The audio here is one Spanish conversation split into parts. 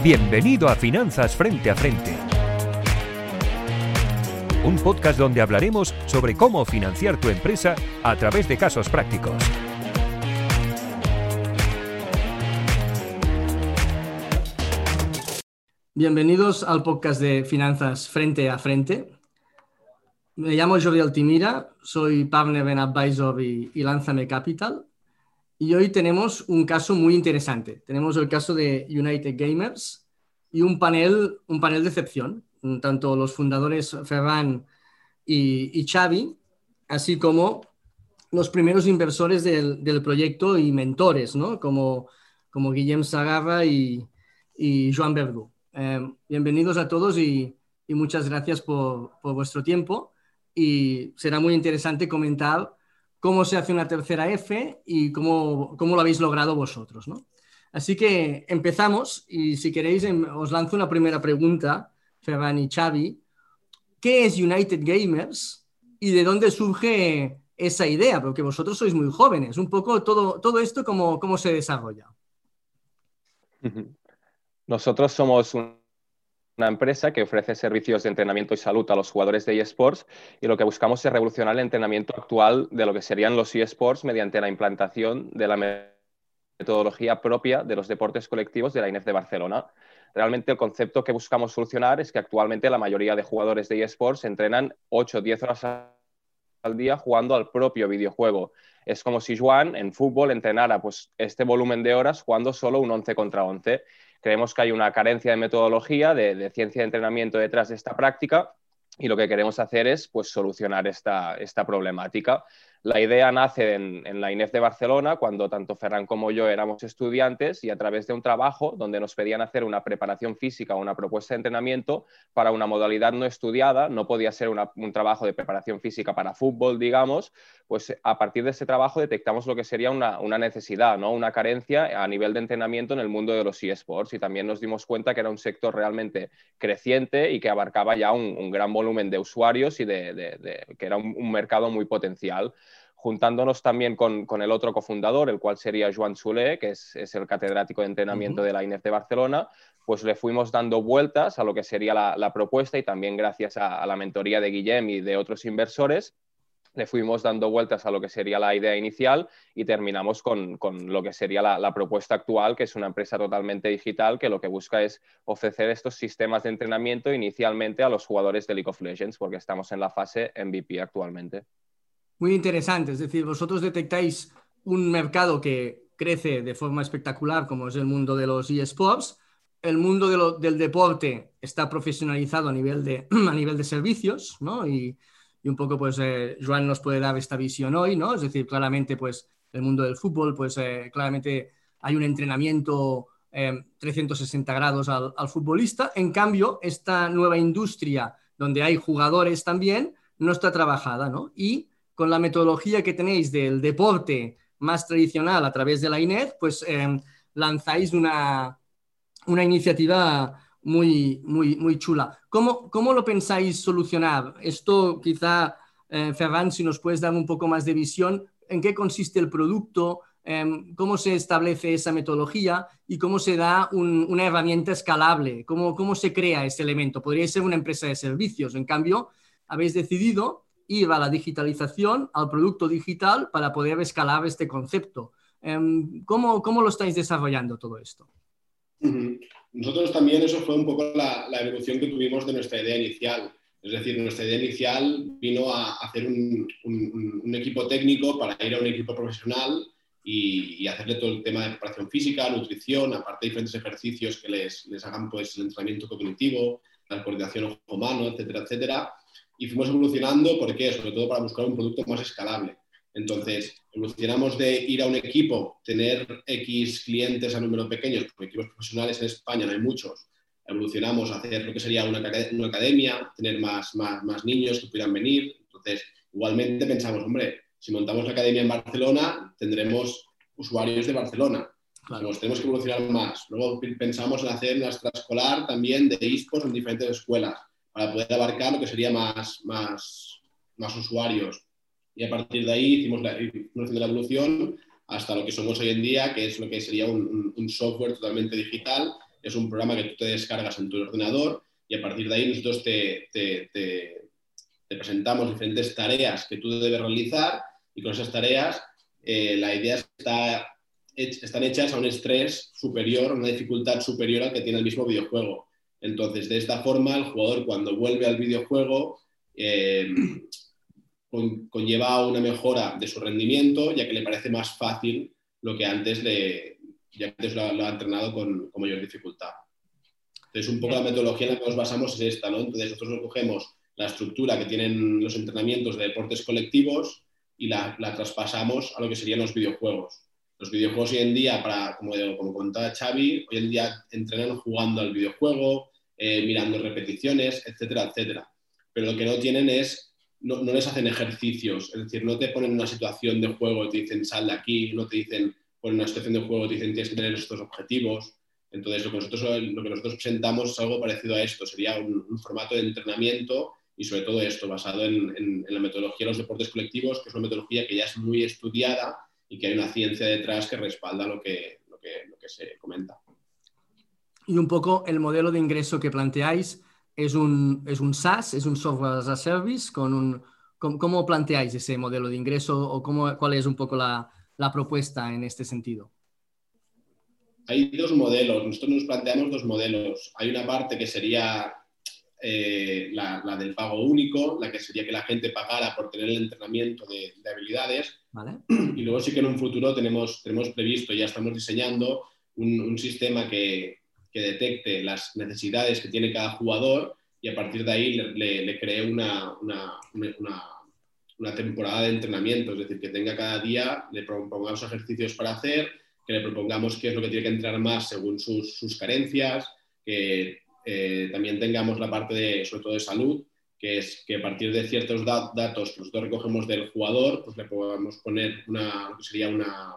Bienvenido a Finanzas Frente a Frente. Un podcast donde hablaremos sobre cómo financiar tu empresa a través de casos prácticos. Bienvenidos al podcast de Finanzas Frente a Frente. Me llamo Jordi Altimira, soy partner en Advisor y, y Lánzame Capital. Y hoy tenemos un caso muy interesante. Tenemos el caso de United Gamers y un panel, un panel de excepción, tanto los fundadores Ferran y, Xavi, así como los primeros inversores del, proyecto y mentores, ¿no? como, como Guillem Sagarra y, y Joan Verdú. Eh, bienvenidos a todos y, muchas gracias por, vuestro tiempo. Y será muy interesante comentar cómo se hace una tercera F y cómo, cómo lo habéis logrado vosotros. ¿no? Así que empezamos y si queréis em, os lanzo una primera pregunta, Ferran y Xavi. ¿Qué es United Gamers y de dónde surge esa idea? Porque vosotros sois muy jóvenes. Un poco todo, todo esto, cómo, ¿cómo se desarrolla? Nosotros somos un una empresa que ofrece servicios de entrenamiento y salud a los jugadores de eSports y lo que buscamos es revolucionar el entrenamiento actual de lo que serían los eSports mediante la implantación de la metodología propia de los deportes colectivos de la INEF de Barcelona. Realmente el concepto que buscamos solucionar es que actualmente la mayoría de jugadores de eSports entrenan 8 o 10 horas al día jugando al propio videojuego. Es como si Juan en fútbol entrenara pues, este volumen de horas jugando solo un 11 contra 11 Creemos que hay una carencia de metodología, de, ciencia de entrenamiento detrás de esta práctica y lo que queremos hacer es pues, solucionar esta, esta problemática. La idea nace en, la INEF de Barcelona, cuando tanto Ferran como yo éramos estudiantes y a través de un trabajo donde nos pedían hacer una preparación física o una propuesta de entrenamiento para una modalidad no estudiada, no podía ser un trabajo de preparación física para fútbol, digamos, pues a partir de ese trabajo detectamos lo que sería una, necesidad, ¿no? una carencia a nivel de entrenamiento en el mundo de los eSports y también nos dimos cuenta que era un sector realmente creciente y que abarcaba ya un, gran volumen de usuarios y de, que era un mercado muy potencial juntándonos también con, el otro cofundador, el cual sería Joan Soler, que es, el catedrático de entrenamiento de la INEF de Barcelona, pues le fuimos dando vueltas a lo que sería la, propuesta y también gracias a, la mentoría de Guillem y de otros inversores, le fuimos dando vueltas a lo que sería la idea inicial y terminamos con, lo que sería la, la, propuesta actual, que es una empresa totalmente digital que lo que busca es ofrecer estos sistemas de entrenamiento inicialmente a los jugadores de League of Legends, porque estamos en la fase MVP actualmente muy interesante. Es decir, vosotros detectáis un mercado que crece de forma espectacular, como es el mundo de los eSports. El mundo del deporte está profesionalizado a nivel de, a nivel de servicios, ¿no? Y, un poco, pues, eh, Joan nos puede dar esta visión hoy, ¿no? Es decir, claramente, pues, el mundo del fútbol, pues, eh, claramente hay un entrenamiento 360 eh, grados al, al futbolista. En cambio, esta nueva industria donde hay jugadores también no está trabajada, ¿no? Y con la metodología que tenéis del deporte más tradicional a través de la INED, pues em, lanzáis una, una iniciativa muy, muy, muy chula. ¿Cómo, ¿Cómo, lo pensáis solucionar? Esto quizá, eh, Ferran, si nos puedes dar un poco más de visión, ¿en qué consiste el producto? Em, ¿Cómo se establece esa metodología y cómo se da una herramienta escalable? ¿Cómo, ¿Cómo se crea ese elemento? Podría ser una empresa de servicios. En cambio, habéis decidido ir a la digitalización, al producto digital, para poder escalar este concepto. Em, ¿Cómo, cómo lo estáis desarrollando todo esto? Nosotros también eso fue un poco la, la, evolución que tuvimos de nuestra idea inicial. Es decir, nuestra idea inicial vino a hacer un, un, equipo técnico para ir a un equipo profesional y, y, hacerle todo el tema de preparación física, nutrición, aparte de diferentes ejercicios que les, les hagan pues, el entrenamiento cognitivo, la coordinación ojo-mano, etcétera, etcétera y fuimos evolucionando, ¿por qué? Sobre todo para buscar un producto más escalable. Entonces, evolucionamos de ir a un equipo, tener X clientes a número pequeños, porque equipos profesionales en España no hay muchos. Evolucionamos a hacer lo que sería una, una academia, tener más, más, más, niños que pudieran venir. Entonces, igualmente pensamos, hombre, si montamos la academia en Barcelona, tendremos usuarios de Barcelona. Claro. tenemos que evolucionar más. Luego pensamos en hacer una extraescolar también de esports en diferentes escuelas para poder abarcar lo que sería más, más, más usuarios. Y a partir de ahí hicimos la, la evolución hasta lo que somos hoy en día, que es lo que sería un, un, software totalmente digital es un programa que tú te descargas en tu ordenador y a partir de ahí nosotros te, te, presentamos diferentes tareas que tú debes realizar y con esas tareas eh, la idea está, están hechas a un estrés superior, una dificultad superior al que tiene el mismo videojuego. Entonces, de esta forma, el jugador cuando vuelve al videojuego eh, conlleva una mejora de su rendimiento, ya que le parece más fácil lo que antes, le, antes lo, ha entrenado con, mayor dificultad. Entonces, un poco la metodología en la que nos basamos es esta, ¿no? Entonces, nosotros cogemos la estructura que tienen los entrenamientos de deportes colectivos y la, traspasamos a lo que serían los videojuegos. Los videojuegos hoy en día, para, como, como contaba Xavi, hoy en día entrenan jugando al videojuego, eh, mirando repeticiones, etcétera, etcétera. Pero lo que no tienen es no, les hacen ejercicios, es decir, no te ponen en una situación de juego te dicen sal de aquí, no te dicen pon una situación de juego te dicen tienes que tener estos objetivos. Entonces, lo que nosotros, lo que nosotros presentamos es algo parecido a esto, sería un, formato de entrenamiento y sobre todo esto, basado en, la metodología de los deportes colectivos, que es una metodología que ya es muy estudiada y que hay una ciencia detrás que respalda lo que, lo que, lo que se comenta. Y un poco el modelo de ingreso que planteáis es un, es un SaaS, es un software as a service, con un, ¿cómo planteáis ese modelo de ingreso o cómo, cuál es un poco la, la propuesta en este sentido? Hay dos modelos, nosotros nos planteamos dos modelos. Hay una parte que sería eh, la, la, del pago único, la que sería que la gente pagara por tener el entrenamiento de, de habilidades. Y luego sí que en un futuro tenemos, tenemos previsto, ya estamos diseñando un, sistema que, que detecte las necesidades que tiene cada jugador y a partir de ahí le, le, cree una, una, una, temporada de entrenamiento, es decir, que tenga cada día, le propongamos ejercicios para hacer, que le propongamos qué es lo que tiene que entrenar más según sus, sus carencias, que eh, también tengamos la parte de, sobre todo de salud, que es que a partir de ciertos datos que nosotros recogemos del jugador, pues le podamos poner una, que sería una,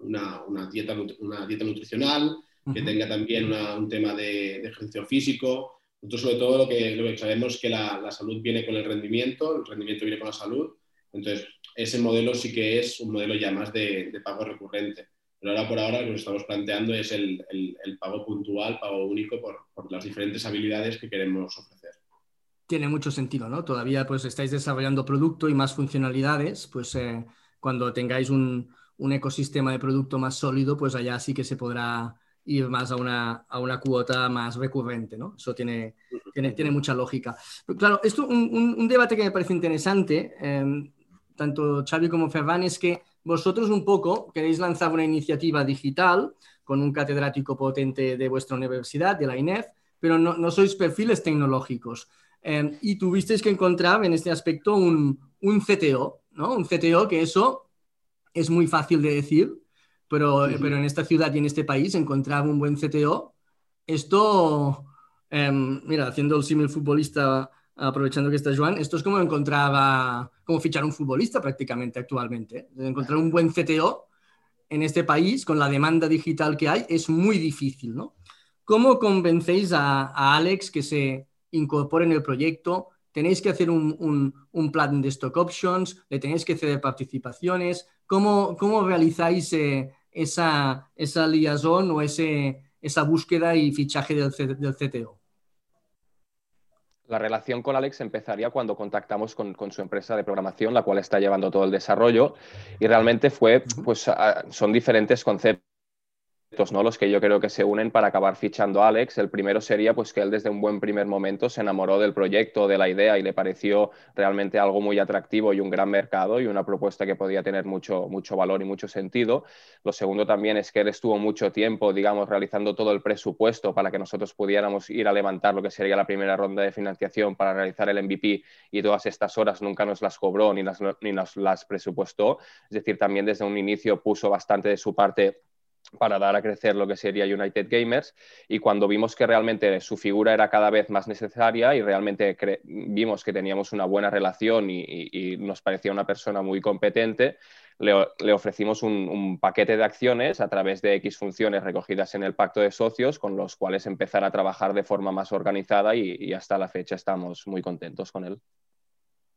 una, una, dieta, una dieta nutricional, que tenga también un tema de, ejercicio físico. Nosotros sobre todo lo que, lo que sabemos es que la, salud viene con el rendimiento, el rendimiento viene con la salud. Entonces, ese modelo sí que es un modelo ya más de, pago recurrente. Pero ahora por ahora lo que estamos planteando es el, el, pago puntual, pago único por, por, las diferentes habilidades que queremos ofrecer. Tiene mucho sentido, ¿no? Todavía pues estáis desarrollando producto y más funcionalidades, pues eh, cuando tengáis un, un, ecosistema de producto más sólido, pues allá sí que se podrá ir más a una, a una cuota más recurrente, ¿no? Eso tiene, tiene, tiene mucha lógica. Claro, esto, un, un, debate que me parece interesante, em, tanto Xavi como Ferran, es que vosotros un poco queréis lanzar una iniciativa digital con un catedrático potente de vuestra universidad, de la INEF, pero no, no sois perfiles tecnológicos. Em, y tuvisteis que encontrar en este aspecto un, un CTO, ¿no? Un CTO que eso es muy fácil de decir, pero, pero en esta ciudad y en este país encontrar un buen CTO, esto, em, mira, haciendo el símil futbolista, aprovechando que está Joan, esto es como encontraba, como fichar un futbolista prácticamente actualmente. Encontrar un buen CTO en este país, con la demanda digital que hay, es muy difícil, ¿no? ¿Cómo convencéis a, a Alex que se incorpore en el proyecto? ¿Tenéis que hacer un, un, un, plan de stock options? ¿Le tenéis que ceder participaciones? ¿Cómo, cómo realizáis eh, esa, esa liaison o ese, esa búsqueda y fichaje del, del CTO? La relación con Alex empezaría cuando contactamos con, con, su empresa de programación, la cual está llevando todo el desarrollo, y realmente fue, pues son diferentes conceptos ¿no? los que yo creo que se unen para acabar fichando a Alex. El primero sería pues que él desde un buen primer momento se enamoró del proyecto, de la idea y le pareció realmente algo muy atractivo y un gran mercado y una propuesta que podía tener mucho, mucho valor y mucho sentido. Lo segundo también es que él estuvo mucho tiempo, digamos, realizando todo el presupuesto para que nosotros pudiéramos ir a levantar lo que sería la primera ronda de financiación para realizar el MVP y todas estas horas nunca nos las cobró ni, ni nos las presupuestó. Es decir, también desde un inicio puso bastante de su parte para dar a crecer lo que sería United Gamers y cuando vimos que realmente su figura era cada vez más necesaria y realmente vimos que teníamos una buena relación y, nos parecía una persona muy competente, le, ofrecimos un, paquete de acciones a través de X funciones recogidas en el pacto de socios con los cuales empezar a trabajar de forma más organizada y, hasta la fecha estamos muy contentos con él.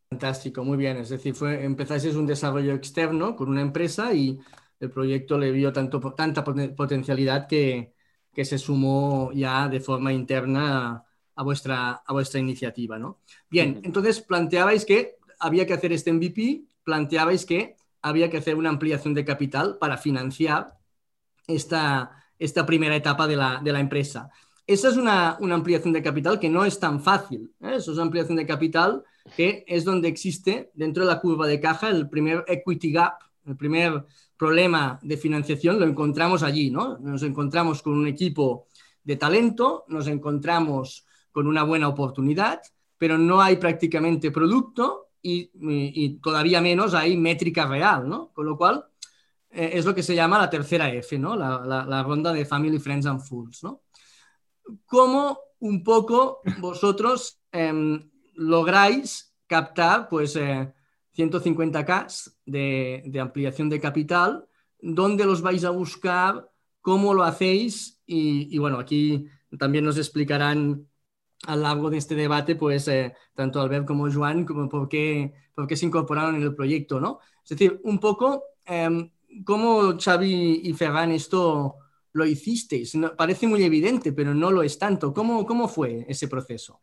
Fantástico, muy bien. Es decir, fue, empezasteis un desarrollo externo con una empresa y el proyecto le vio tanto, tanta potencialidad que, que se sumó ya de forma interna a vuestra, a vuestra iniciativa, ¿no? Bien, entonces planteabais que había que hacer este MVP, planteabais que había que hacer una ampliación de capital para financiar esta, esta primera etapa de la, de la empresa. Esa es una, una, ampliación de capital que no es tan fácil. ¿eh? Eso es una ampliación de capital que es donde existe dentro de la curva de caja el primer equity gap, el primer problema de financiación, lo encontramos allí, ¿no? Nos encontramos con un equipo de talento, nos encontramos con una buena oportunidad, pero no hay prácticamente producto y, todavía menos hay métrica real, ¿no? Con lo cual eh, es lo que se llama la tercera F, ¿no? La, la, la, ronda de Family, Friends and Fools, ¿no? ¿Cómo un poco vosotros eh, lográis captar, pues, eh, 150K de, de, ampliación de capital? ¿Dónde los vais a buscar? ¿Cómo lo hacéis? Y, bueno, aquí también nos explicarán a lo largo de este debate, pues eh, tanto Albert como Joan, como por qué, por qué se incorporaron en el proyecto, ¿no? Es decir, un poco eh, cómo Xavi y Ferran esto lo hicisteis. No, parece muy evidente, pero no lo es tanto. ¿Cómo, cómo fue ese proceso?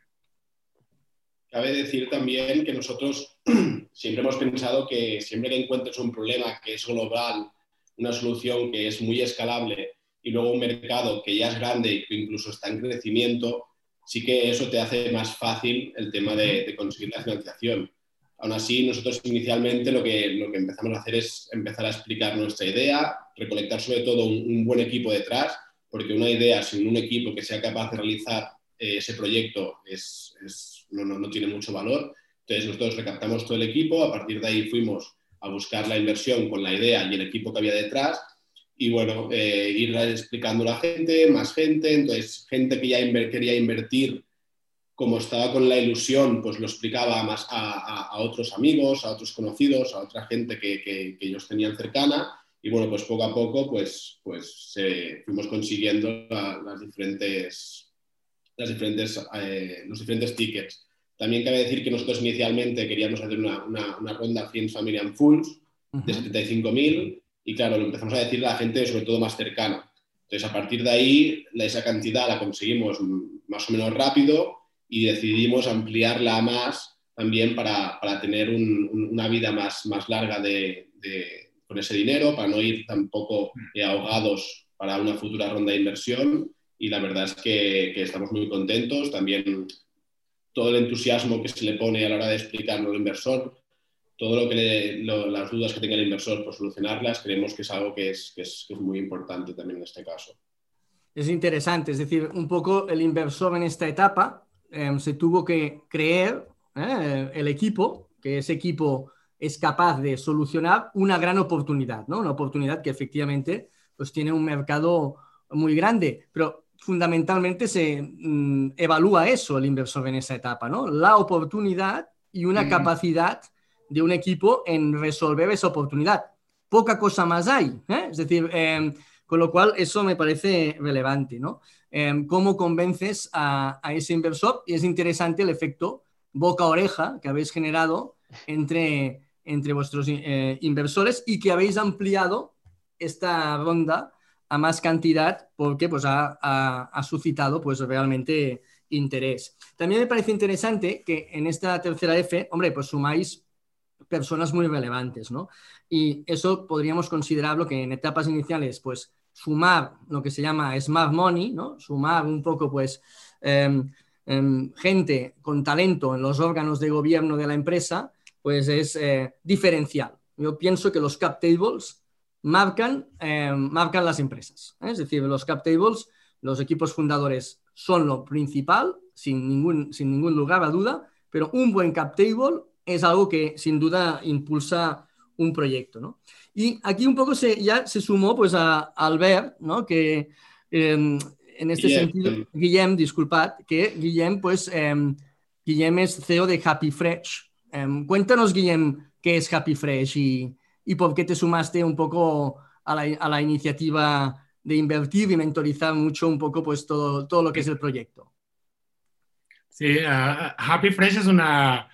Cabe decir también que nosotros siempre hemos pensado que siempre que encuentres un problema que es global, una solución que es muy escalable y luego un mercado que ya es grande y que incluso está en crecimiento, sí que eso te hace más fácil el tema de, de conseguir la financiación. Aún así, nosotros inicialmente lo que, lo que empezamos a hacer es empezar a explicar nuestra idea, recolectar sobre todo un, un buen equipo detrás, porque una idea sin un equipo que sea capaz de realizar ese proyecto es, es, no, no, no, tiene mucho valor. Entonces nosotros recaptamos todo el equipo, a partir de ahí fuimos a buscar la inversión con la idea y el equipo que había detrás y bueno, eh, ir explicando a la gente, más gente, entonces gente que ya inver quería invertir, como estaba con la ilusión, pues lo explicaba más a, a, a otros amigos, a otros conocidos, a otra gente que, que, que, ellos tenían cercana y bueno, pues poco a poco pues, pues eh, fuimos consiguiendo la, las diferentes, las diferentes, eh, los diferentes tickets. También cabe decir que nosotros inicialmente queríamos hacer una, una, una ronda Friends Family and Fools uh -huh. de 75.000 y claro, lo empezamos a decir a la gente sobre todo más cercana. Entonces, a partir de ahí, esa cantidad la conseguimos más o menos rápido y decidimos ampliarla más también para, para tener un, un, una vida más, más larga de, de, con ese dinero, para no ir tampoco eh, ahogados para una futura ronda de inversión. Y la verdad es que, que estamos muy contentos. También todo el entusiasmo que se le pone a la hora de explicarlo al inversor todo lo que le, lo, las dudas que tenga el inversor por solucionarlas, creemos que es algo que es, que es, que es muy importante también en este caso. Es interesante, es decir, un poco el inversor en esta etapa eh, se tuvo que creer eh, el equipo, que ese equipo es capaz de solucionar una gran oportunidad, ¿no? Una oportunidad que efectivamente pues tiene un mercado muy grande, pero fundamentalmente se mm, evalúa eso el inversor en esa etapa, ¿no? La oportunidad y una mm. capacidad de un equipo en resolver esa oportunidad. Poca cosa más hay, ¿eh? es decir, eh, con lo cual eso me parece relevante, ¿no? Eh, ¿Cómo convences a, a, ese inversor? Y es interesante el efecto boca-oreja que habéis generado entre, entre vuestros eh, inversores y que habéis ampliado esta ronda a más cantidad porque pues, ha, ha, suscitado pues, realmente interés. También me parece interesante que en esta tercera F, hombre, pues sumáis personas muy relevantes, ¿no? Y eso podríamos considerarlo que en etapas iniciales, pues sumar lo que se llama smart money, ¿no? Sumar un poco, pues, eh, eh, gente con talento en los órganos de gobierno de la empresa, pues es eh, diferencial. Yo pienso que los cap tables marcan, em, marcan las empresas. ¿eh? Es decir, los cap tables, los equipos fundadores son lo principal, sin ningún, sin ningún lugar a duda, pero un buen cap table es algo que sin duda impulsa un proyecto. ¿no? Y aquí un poco se, ya se sumó pues, a, a Albert, ¿no? que eh, en este Guillem. sentido, Guillem, disculpad, que Guillem, pues, eh, Guillem es CEO de Happy Fresh. Eh, cuéntanos, Guillem, qué es Happy Fresh y, y, por qué te sumaste un poco a la, a la, iniciativa de invertir y mentorizar mucho un poco pues, todo, todo lo que es el proyecto. Sí, uh, Happy Fresh es una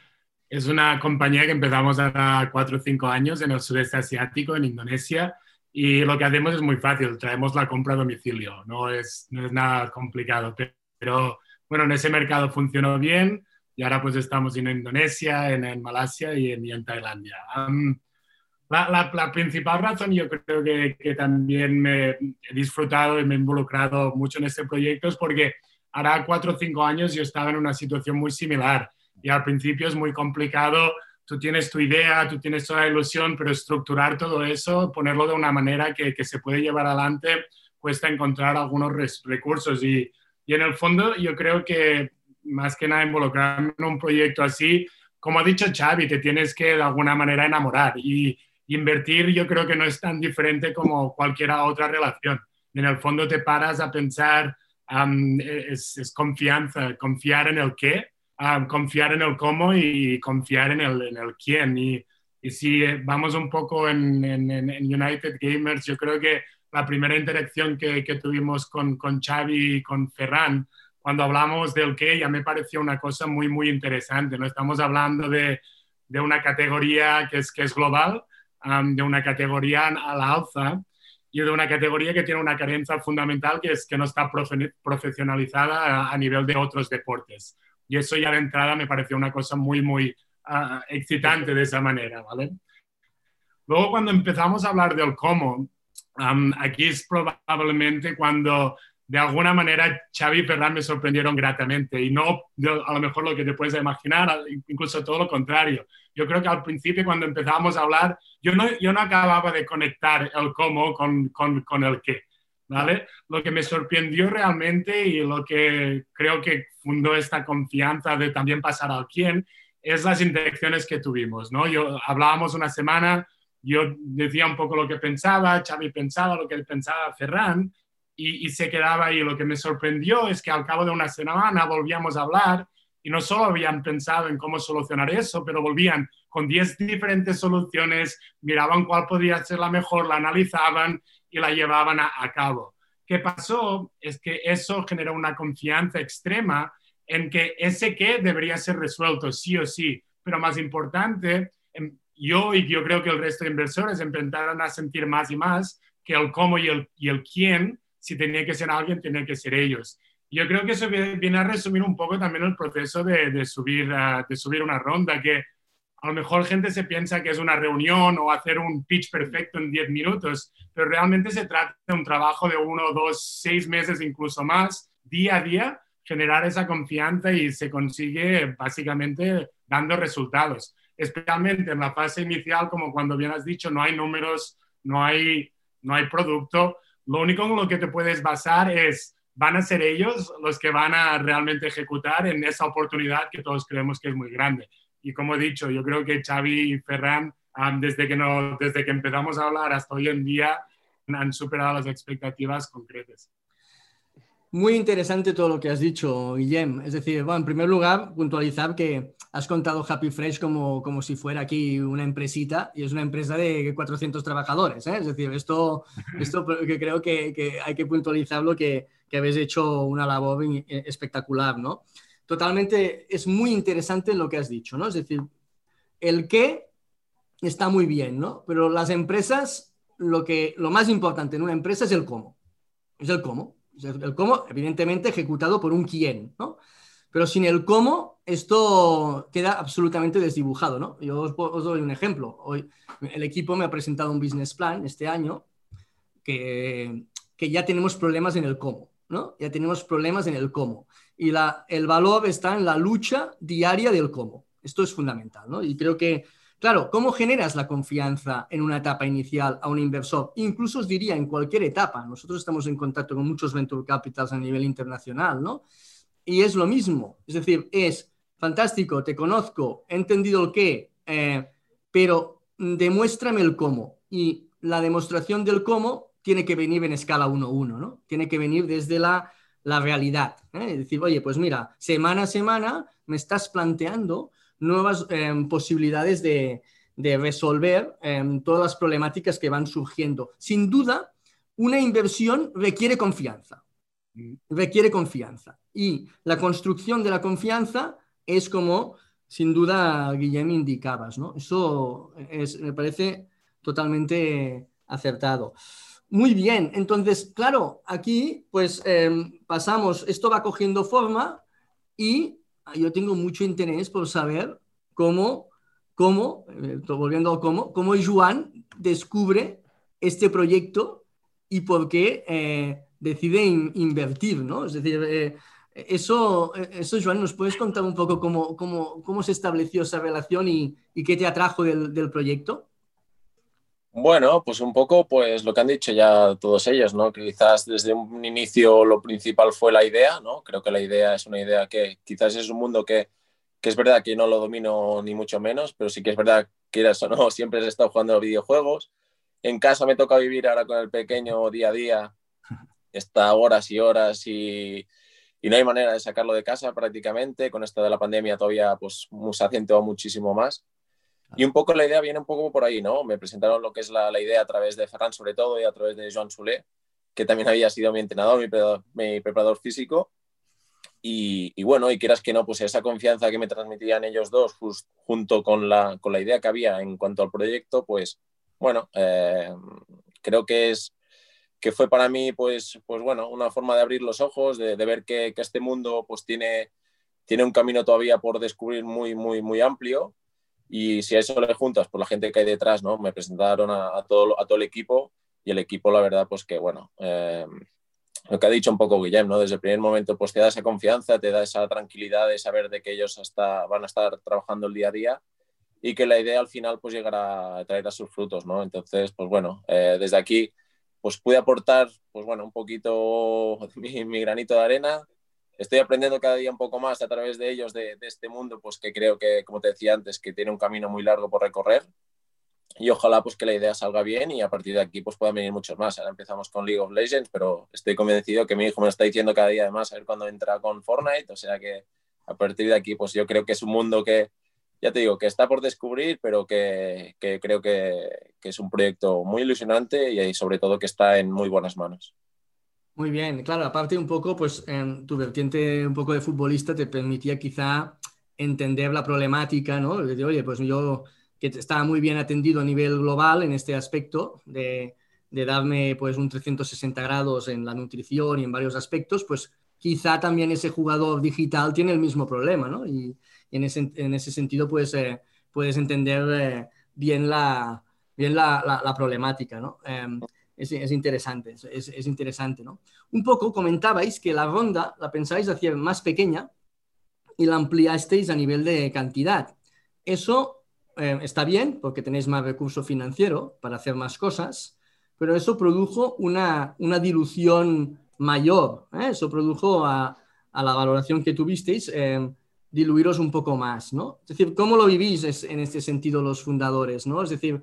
es una compañía que empezamos hace cuatro o cinco años en el sudeste asiático, en Indonesia, y lo que hacemos es muy fácil, traemos la compra a domicilio, no es, no es nada complicado, pero bueno, en ese mercado funcionó bien y ahora pues estamos en Indonesia, en, en Malasia y en, y en Tailandia. La, principal razón yo creo que, que, también me he disfrutado y me he involucrado mucho en este proyecto es porque ahora cuatro o cinco años yo estaba en una situación muy similar y al principio es muy complicado tú tienes tu idea, tú tienes toda la ilusión, pero estructurar todo eso, ponerlo de una manera que, que se puede llevar adelante, cuesta encontrar algunos recursos. Y, y, en el fondo yo creo que más que nada involucrarme en un proyecto así, como ha dicho Xavi, te tienes que de alguna manera enamorar. Y invertir yo creo que no es tan diferente como cualquier otra relación. En el fondo te paras a pensar, um, es, es confianza, confiar en el qué confiar en el cómo y confiar en el, en el quién. Y, y, si vamos un poco en, en, en, United Gamers, yo creo que la primera interacción que, que, tuvimos con, con Xavi y con Ferran, cuando hablamos del qué, ya me pareció una cosa muy, muy interesante. No estamos hablando de, de una categoría que es, que es global, um, de una categoría a la alza y de una categoría que tiene una carencia fundamental que es que no está profesionalizada a, a nivel de otros deportes. Y eso ya de entrada me pareció una cosa muy, muy uh, excitante de esa manera, ¿vale? Luego cuando empezamos a hablar del cómo, um, aquí es probablemente cuando de alguna manera Xavi y Ferran me sorprendieron gratamente y no a lo mejor lo que te puedes imaginar, incluso todo lo contrario. Yo creo que al principio cuando empezamos a hablar, yo no, yo no acababa de conectar el cómo con, con, con el qué. ¿vale? Lo que me sorprendió realmente y lo que creo que fundó esta confianza de también pasar al quién es las interacciones que tuvimos, ¿no? Yo hablábamos una semana, yo decía un poco lo que pensaba, Xavi pensaba lo que pensaba Ferran y, y se quedaba ahí. Lo que me sorprendió es que al cabo de una semana volvíamos a hablar y no solo habían pensado en cómo solucionar eso, pero volvían con 10 diferentes soluciones, miraban cuál podría ser la mejor, la analizaban y la llevaban a, a cabo. ¿Qué pasó? Es que eso generó una confianza extrema en que ese qué debería ser resuelto sí o sí, pero más importante, em, yo y yo creo que el resto de inversores empezaron a sentir más y más que el cómo y el, y el quién, si tenía que ser alguien, tenía que ser ellos. Yo creo que eso viene a resumir un poco también el proceso de, subir, uh, de subir una ronda, que a lo mejor gente se piensa que es una reunión o hacer un pitch perfecto en 10 minutos, pero realmente se trata de un trabajo de uno, dos, seis meses, incluso más, día a día, generar esa confianza y se consigue básicamente dando resultados. Especialmente en la fase inicial, como cuando bien has dicho, no hay números, no hay, no hay producto. Lo único en lo que te puedes basar es, van a ser ellos los que van a realmente ejecutar en esa oportunidad que todos creemos que es muy grande y como he dicho, yo creo que Xavi y Ferran, um, desde, que desde que empezamos a hablar hasta hoy en día, han superado las expectativas concretas. Muy interesante todo lo que has dicho, Guillem. Es decir, bueno, en primer lugar, puntualizar que has contado Happy Fresh como, como si fuera aquí una empresita y es una empresa de 400 trabajadores. ¿eh? Es decir, esto, esto que creo que, que hay que puntualizarlo, que, que habéis hecho una labor espectacular, ¿no? totalmente, es muy interesante lo que has dicho, ¿no? Es decir, el qué está muy bien, ¿no? Pero las empresas, lo, que, lo más importante en una empresa es el cómo. Es el cómo. El cómo, evidentemente, ejecutado por un quién, ¿no? Pero sin el cómo, esto queda absolutamente desdibujado, ¿no? Yo os, os doy un ejemplo. Hoy el equipo me ha presentado un business plan este año que, que ya tenemos problemas en el cómo, ¿no? Ya tenemos problemas en el cómo y la, el valor está en la lucha diaria del cómo. Esto es fundamental, ¿no? Y creo que, claro, ¿cómo generas la confianza en una etapa inicial a un inversor? Incluso os diría en cualquier etapa. Nosotros estamos en contacto con muchos venture capitals a nivel internacional, ¿no? Y es lo mismo. Es decir, es fantástico, te conozco, he entendido el qué, eh, pero demuéstrame el cómo. Y la demostración del cómo tiene que venir en escala 1-1, ¿no? Tiene que venir desde la la realidad. ¿eh? Es decir, oye, pues mira, semana a semana me estás planteando nuevas em, posibilidades de, resolver em, todas las problemáticas que van surgiendo. Sin duda, una inversión requiere confianza. Mm. Requiere confianza. Y la construcción de la confianza es como, sin duda, Guillem indicabas. ¿no? Eso me parece totalmente acertado. Muy bien, entonces, claro, aquí pues em, pasamos, esto va cogiendo forma y yo tengo mucho interés por saber cómo, cómo, eh, volviendo a cómo, cómo Juan descubre este proyecto y por qué eh, decide invertir, ¿no? Es decir, eh, eso, eso, Joan, ¿nos puedes contar un poco cómo, cómo, cómo se estableció esa relación y, y qué te atrajo del, del, proyecto? Bueno, pues un poco pues lo que han dicho ya todos ellos, ¿no? Quizás desde un inicio lo principal fue la idea, ¿no? Creo que la idea es una idea que quizás es un mundo que, que es verdad que no lo domino ni mucho menos, pero sí que es verdad que eso no, siempre he estado jugando videojuegos. En casa me toca vivir ahora con el pequeño día a día, está horas y horas y, y no hay manera de sacarlo de casa prácticamente. Con esto de la pandemia todavía pues, se ha muchísimo más. Y un poco la idea viene un poco por ahí, ¿no? Me presentaron lo que es la, la idea a través de Ferran sobre todo y a través de Joan Soler, que también había sido mi entrenador, mi preparador, mi preparador físico. Y, bueno, y quieras que no, pues esa confianza que me transmitían ellos dos junto con la, con la idea que había en cuanto al proyecto, pues bueno, eh, creo que es que fue para mí, pues, pues bueno, una forma de abrir los ojos, de, de ver que, que, este mundo pues tiene, tiene un camino todavía por descubrir muy, muy, muy amplio. Y si a eso le juntas, por la gente que hay detrás, ¿no? Me presentaron a, todo, a todo el equipo y el equipo, la verdad, pues que bueno, eh, lo que ha dicho un poco Guillem, ¿no? Desde el primer momento, pues te da esa confianza, te da esa tranquilidad de saber de que ellos hasta van a estar trabajando el día a día y que la idea al final pues llegará a traer a sus frutos, ¿no? Entonces, pues bueno, eh, desde aquí pues pude aportar, pues bueno, un poquito mi, granito de arena. Estoy aprendiendo cada día un poco más a través de ellos, de, este mundo, pues que creo que, como te decía antes, que tiene un camino muy largo por recorrer. Y ojalá pues que la idea salga bien y a partir de aquí pues puedan venir muchos más. Ahora empezamos con League of Legends, pero estoy convencido que mi hijo me lo está diciendo cada día además a ver cuándo entra con Fortnite. O sea que a partir de aquí pues yo creo que es un mundo que, ya te digo, que está por descubrir, pero que, que creo que, que, es un proyecto muy ilusionante y sobre todo que está en muy buenas manos. Muy bien, claro, aparte un poco, pues en tu vertiente un poco de futbolista te permitía quizá entender la problemática, ¿no? De, oye, pues yo que estaba muy bien atendido a nivel global en este aspecto de, de darme pues un 360 grados en la nutrición y en varios aspectos, pues quizá también ese jugador digital tiene el mismo problema, ¿no? Y, en ese, en ese sentido pues, eh, puedes entender eh, bien, la, bien la, la, problemática, ¿no? Eh, es, es, interesante, es, es, interesante, ¿no? Un poco comentabais que la ronda la pensáis hacer más pequeña y la ampliasteis a nivel de cantidad. Eso eh, está bien porque tenéis más recurso financiero para hacer más cosas, pero eso produjo una, una dilución mayor, ¿eh? eso produjo a, la valoración que tuvisteis eh, diluiros un poco más, ¿no? Es decir, ¿cómo lo vivís en este sentido los fundadores, ¿no? Es decir,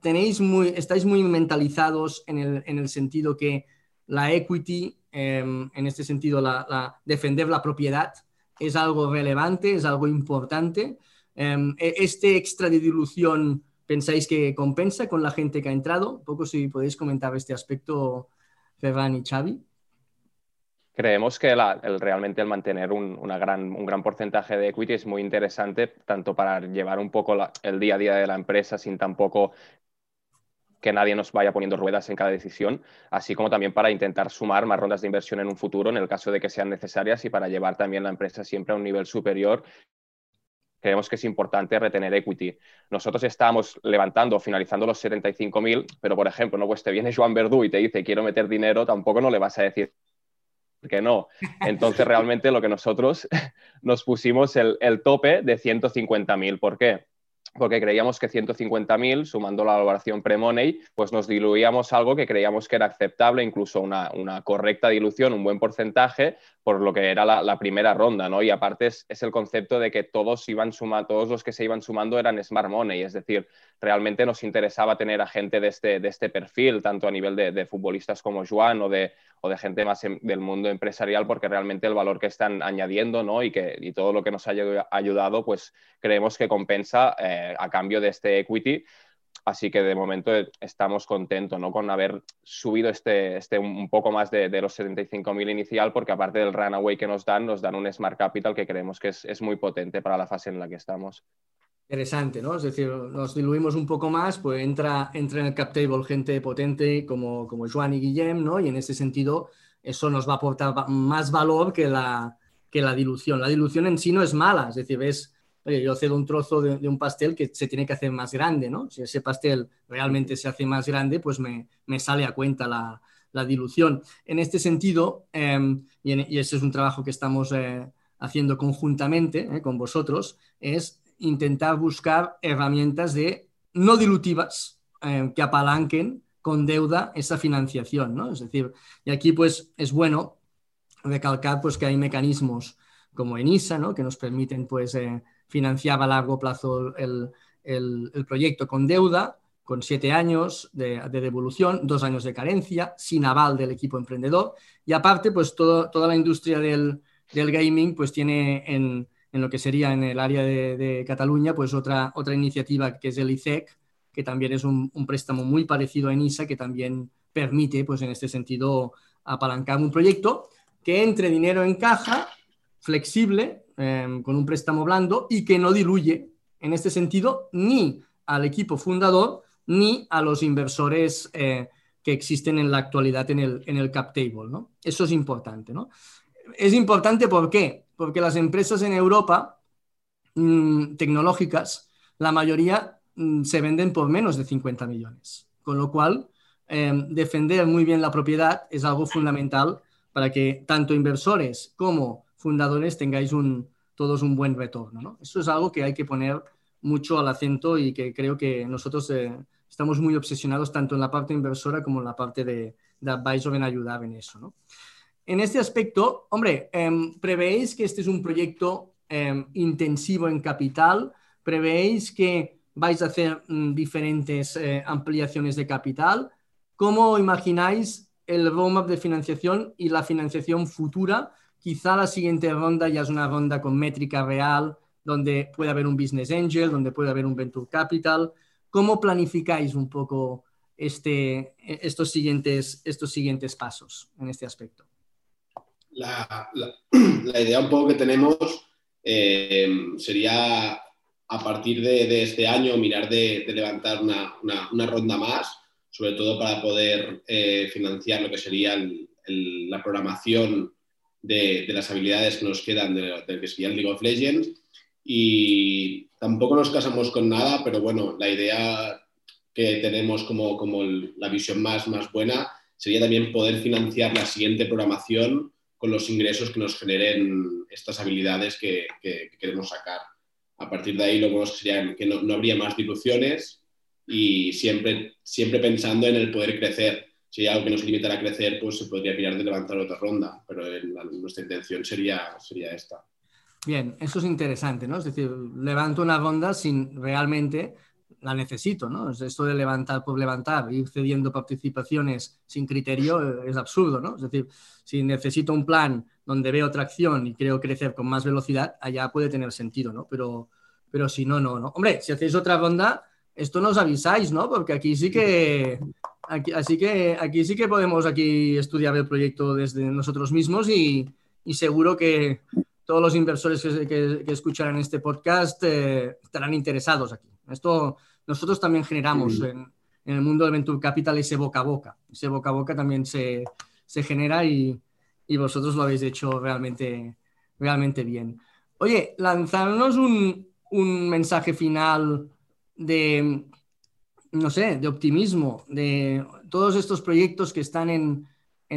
tenéis muy, estáis muy mentalizados en el, en el sentido que la equity, eh, en este sentido, la, defender la propiedad es algo relevante, es algo importante. Eh, este extra de dilución, ¿pensáis que compensa con la gente que ha entrado? Poco si podéis comentar este aspecto, Ferran y Xavi creemos que el, realmente el mantener un, gran, un gran porcentaje de equity es muy interesante, tanto para llevar un poco el día a día de la empresa sin tampoco que nadie nos vaya poniendo ruedas en cada decisión, así como también para intentar sumar más rondas de inversión en un futuro en el caso de que sean necesarias y para llevar también la empresa siempre a un nivel superior. Creemos que es importante retener equity. Nosotros estamos levantando, finalizando los 75.000, pero por ejemplo, no pues te viene Joan Verdú y te dice quiero meter dinero, tampoco no le vas a decir que no. Entonces, realmente lo que nosotros nos pusimos el, el tope de 150.000. ¿Por qué? Porque creíamos que 150.000, sumando la valoración pre-money, pues nos diluíamos algo que creíamos que era aceptable, incluso una, una correcta dilución, un buen porcentaje, por lo que era la, la primera ronda, ¿no? Y aparte es, el concepto de que todos iban suma, todos los que se iban sumando eran smart money, es decir, realmente nos interesaba tener a gente de este, de este perfil, tanto a nivel de, de futbolistas como Joan o de, o de gente más en, del mundo empresarial, porque realmente el valor que están añadiendo, ¿no? Y, que, y todo lo que nos ha ayudado, pues creemos que compensa eh, a cambio de este equity. Así que de momento estamos contentos ¿no? con haber subido este, este un poco más de, de los 75.000 inicial, porque aparte del runaway que nos dan, nos dan un Smart Capital que creemos que es, es, muy potente para la fase en la que estamos. Interesante, ¿no? Es decir, nos diluimos un poco más, pues entra, entra en el cap table gente potente como, como Joan y Guillem, ¿no? Y en ese sentido, eso nos va a aportar más valor que la, que la dilución. La dilución en sí no es mala, es decir, es, oye, yo cedo un trozo de, un pastel que se tiene que hacer más grande, ¿no? Si ese pastel realmente se hace más grande, pues me, me sale a cuenta la, la, dilución. En este sentido, em, y, ese es un trabajo que estamos eh, haciendo conjuntamente eh, con vosotros, es intentar buscar herramientas de no dilutivas eh, que apalanquen con deuda esa financiación, ¿no? Es decir, y aquí pues es bueno recalcar pues que hay mecanismos como ENISA, ¿no? Que nos permiten pues eh, financiar a largo plazo el, proyecto con deuda, con siete años de, devolución, dos años de carencia, sin aval del equipo emprendedor. Y aparte pues toda la industria del, del gaming pues tiene en, en lo que sería en el área de, Cataluña, pues otra, otra iniciativa que es el ICEC, que también es un, préstamo muy parecido a ENISA, que también permite, pues en este sentido, apalancar un proyecto que entre dinero en caja, flexible, em, con un préstamo blando y que no diluye, en este sentido, ni al equipo fundador ni a los inversores eh, que existen en la actualidad en el, en el cap table. Eso es importante. Es importante porque las empresas en Europa mm, tecnológicas, la mayoría mm, se venden por menos de 50 millones. Con lo cual, em, defender muy bien la propiedad es algo fundamental para que tanto inversores como fundadores tengáis un, todos un buen retorno. Eso es algo que hay que poner mucho al acento y que creo que nosotros eh, estamos muy obsesionados tanto en la parte inversora como en la parte de, de advisor en ayudar en eso. En este aspecto, hombre, em, ¿prevéis que este es un proyecto em, intensivo en capital? ¿Prevéis que vais a hacer mm, diferentes eh, ampliaciones de capital? ¿Cómo imagináis el roadmap de financiación y la financiación futura? Quizá la siguiente ronda ya es una ronda con métrica real, donde puede haber un business angel, donde puede haber un venture capital. ¿Cómo planificáis un poco este, estos, siguientes, estos siguientes pasos en este aspecto? la, idea un poco que tenemos eh, sería a partir de, este año mirar de, levantar una, ronda más, sobre todo para poder eh, financiar lo que sería la programación de, las habilidades que nos quedan del que sería League of Legends. Y tampoco nos casamos con nada, pero bueno, la idea que tenemos como, como la visión más, más buena sería también poder financiar la siguiente programación con los ingresos que nos generen estas habilidades que, queremos sacar. A partir de ahí lo sería que no, habría más diluciones y siempre, siempre pensando en el poder crecer. Si algo que nos limitara a crecer, pues se podría mirar de levantar otra ronda, pero nuestra intención sería, sería esta. Bien, eso es interesante, ¿no? Es decir, levanto una ronda sin realmente la necesito, ¿no? Esto de levantar por levantar, ir cediendo participaciones sin criterio es absurdo, ¿no? Es decir, si necesito un plan donde veo tracción y creo crecer con más velocidad, allá puede tener sentido, ¿no? Pero, pero si no, no, no. Hombre, si hacéis otra ronda, esto nos avisáis, ¿no? Porque aquí sí que, aquí, así que, aquí sí que podemos aquí estudiar el proyecto desde nosotros mismos y, y seguro que todos los inversores que, que, escucharán este podcast eh, estarán interesados aquí. Esto nosotros también generamos en, el mundo del Venture Capital ese boca a boca. Ese boca a boca también se, genera y, vosotros lo habéis hecho realmente, realmente bien. Oye, lanzarnos un, mensaje final de, no sé, de optimismo, de todos estos proyectos que están en,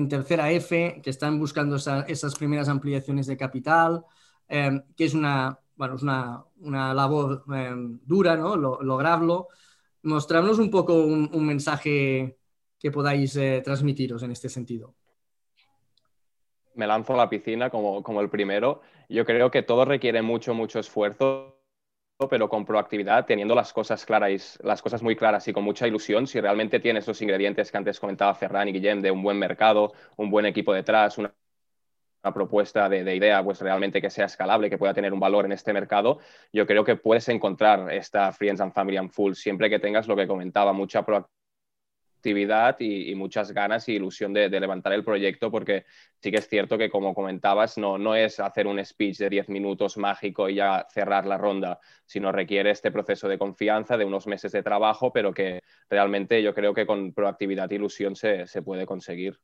tercera F, que están buscando esas primeras ampliaciones de capital, eh, que es una, bueno, una, una labor em, dura, ¿no? lograrlo. Mostrarnos un poco un, mensaje que podáis eh, transmitiros en este sentido. Me lanzo a la piscina como, como el primero. Yo creo que todo requiere mucho, mucho esfuerzo, pero con proactividad, teniendo las cosas claras, las cosas muy claras y con mucha ilusión, si realmente tienes los ingredientes que antes comentaba Ferran y Guillem de un buen mercado, un buen equipo detrás, una propuesta de, idea pues realmente que sea escalable, que pueda tener un valor en este mercado, yo creo que puedes encontrar esta Friends and Family and Full siempre que tengas lo que comentaba, mucha proactividad proactividad y, muchas ganas y ilusión de, levantar el proyecto, porque sí que es cierto que, como comentabas, no, no es hacer un speech de 10 minutos mágico y ya cerrar la ronda, sino requiere este proceso de confianza, de unos meses de trabajo, pero que realmente yo creo que con proactividad e ilusión se, se puede conseguir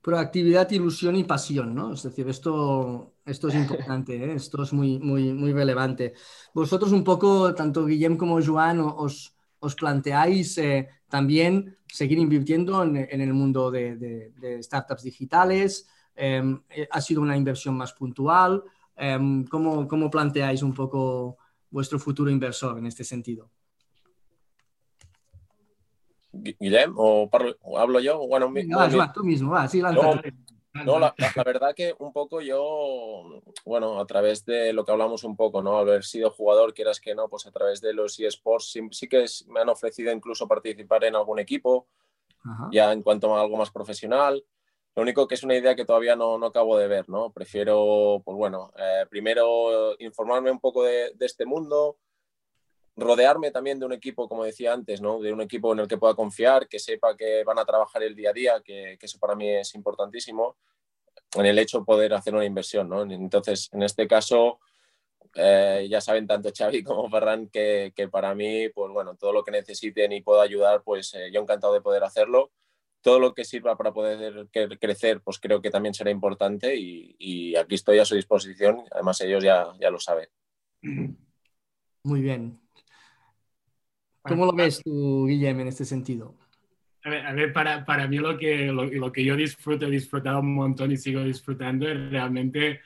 proactividad, ilusión y pasión, ¿no? Es decir, esto, esto es importante, ¿eh? esto es muy, muy, muy relevante. Vosotros un poco, tanto Guillem como Joan, os, os planteáis eh, también seguir invirtiendo en, el mundo de, startups digitales. Em, eh, ha sido una inversión más puntual. Em, ¿cómo, ¿Cómo planteáis un poco vuestro futuro inversor en este sentido? Guillem, o, hablo yo. Bueno, tú mismo, va, sí, no, la, verdad que un poco yo, bueno, a través de lo que hablamos un poco, ¿no? Haber sido jugador, quieras que no, pues a través de los eSports sí, sí que me han ofrecido incluso participar en algún equipo, ya en cuanto a algo más profesional. Lo único que es una idea que todavía no, no acabo de ver, ¿no? Prefiero, pues bueno, eh, primero informarme un poco de, de este mundo, rodearme también de un equipo, como decía antes, ¿no? de un equipo en el que pueda confiar, que sepa que van a trabajar el día a día, que, eso para mí es importantísimo, en el hecho de poder hacer una inversión. ¿no? Entonces, en este caso, eh, ya saben tanto Xavi como Ferran que, para mí, pues bueno, todo lo que necesiten y pueda ayudar, pues eh, yo encantado de poder hacerlo. Todo lo que sirva para poder crecer, pues creo que también será importante y, aquí estoy a su disposición. Además, ellos ya, ya lo saben. Muy bien, ¿Cómo lo ves tú, Guillermo, en este sentido? A ver, para, para, mí lo que, lo, que yo disfruto, he disfrutado un montón y sigo disfrutando es realmente,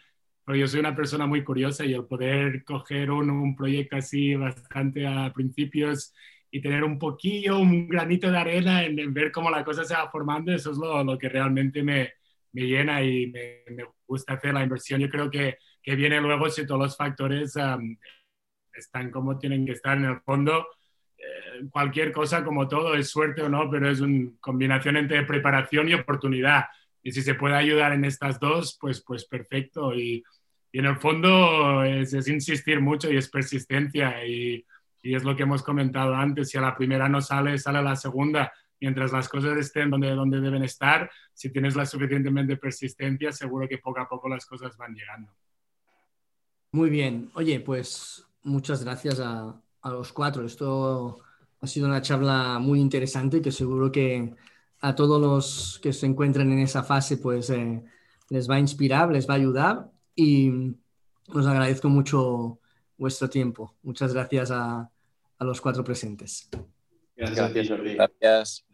porque yo soy una persona muy curiosa y el poder coger un, un proyecto así bastante a principios y tener un poquillo, un granito de arena en, ver cómo la cosa se va formando, eso es lo, lo que realmente me, me llena y me, me, gusta hacer la inversión. Yo creo que, que viene luego si todos los factores están como tienen que estar en el fondo cualquier cosa, como todo, es suerte o no, pero es una combinación entre preparación y oportunidad. Y si se puede ayudar en estas dos, pues, pues perfecto. Y, en el fondo es, insistir mucho y es persistencia. Y, y, es lo que hemos comentado antes. Si a la primera no sale, sale la segunda. Mientras las cosas estén donde, donde deben estar, si tienes la suficientemente persistencia, seguro que poco a poco las cosas van llegando. Muy bien. Oye, pues muchas gracias a, a los cuatro. Esto ha sido una charla muy interesante que seguro que a todos los que se encuentran en esa fase pues eh, les va a inspirar, les va a ayudar y os agradezco mucho vuestro tiempo. Muchas gracias a, a los cuatro presentes. Gracias, Jordi. Gracias.